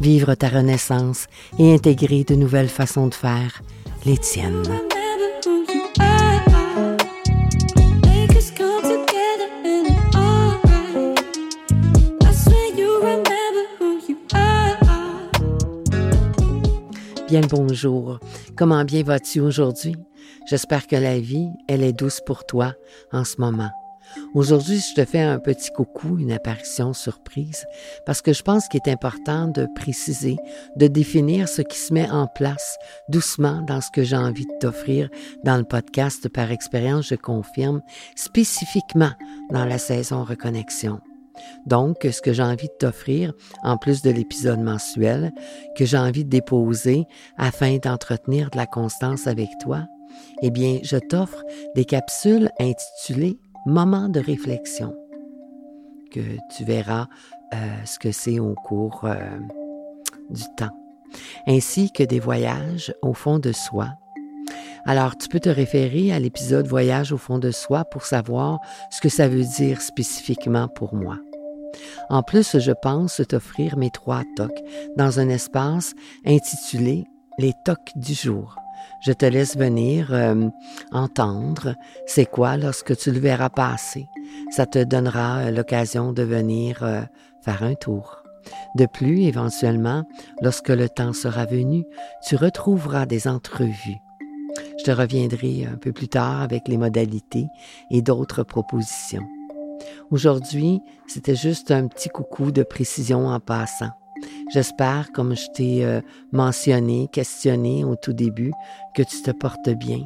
vivre ta renaissance et intégrer de nouvelles façons de faire, les tiennes. Bien le bonjour. Comment bien vas-tu aujourd'hui? J'espère que la vie, elle est douce pour toi en ce moment. Aujourd'hui, je te fais un petit coucou, une apparition surprise, parce que je pense qu'il est important de préciser, de définir ce qui se met en place doucement dans ce que j'ai envie de t'offrir dans le podcast par expérience, je confirme, spécifiquement dans la saison Reconnexion. Donc, ce que j'ai envie de t'offrir, en plus de l'épisode mensuel, que j'ai envie de déposer afin d'entretenir de la constance avec toi, eh bien, je t'offre des capsules intitulées moment de réflexion que tu verras euh, ce que c'est au cours euh, du temps, ainsi que des voyages au fond de soi. Alors, tu peux te référer à l'épisode Voyage au fond de soi pour savoir ce que ça veut dire spécifiquement pour moi. En plus, je pense t'offrir mes trois tocs dans un espace intitulé Les tocs du jour. Je te laisse venir euh, entendre c'est quoi lorsque tu le verras passer. Ça te donnera euh, l'occasion de venir euh, faire un tour. De plus, éventuellement, lorsque le temps sera venu, tu retrouveras des entrevues. Je te reviendrai un peu plus tard avec les modalités et d'autres propositions. Aujourd'hui, c'était juste un petit coucou de précision en passant. J'espère, comme je t'ai euh, mentionné, questionné au tout début, que tu te portes bien.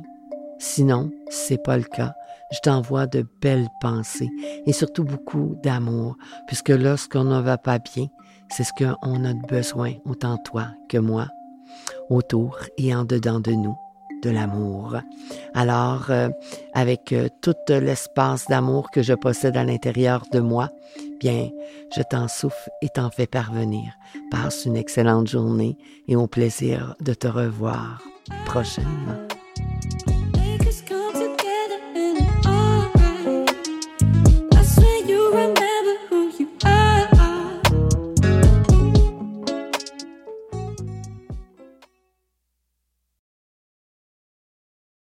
Sinon, si c'est pas le cas, je t'envoie de belles pensées et surtout beaucoup d'amour, puisque lorsqu'on ne va pas bien, c'est ce qu'on a besoin, autant toi que moi, autour et en dedans de nous de l'amour. Alors, euh, avec euh, tout l'espace d'amour que je possède à l'intérieur de moi, bien, je t'en souffle et t'en fais parvenir. Passe une excellente journée et au plaisir de te revoir prochainement.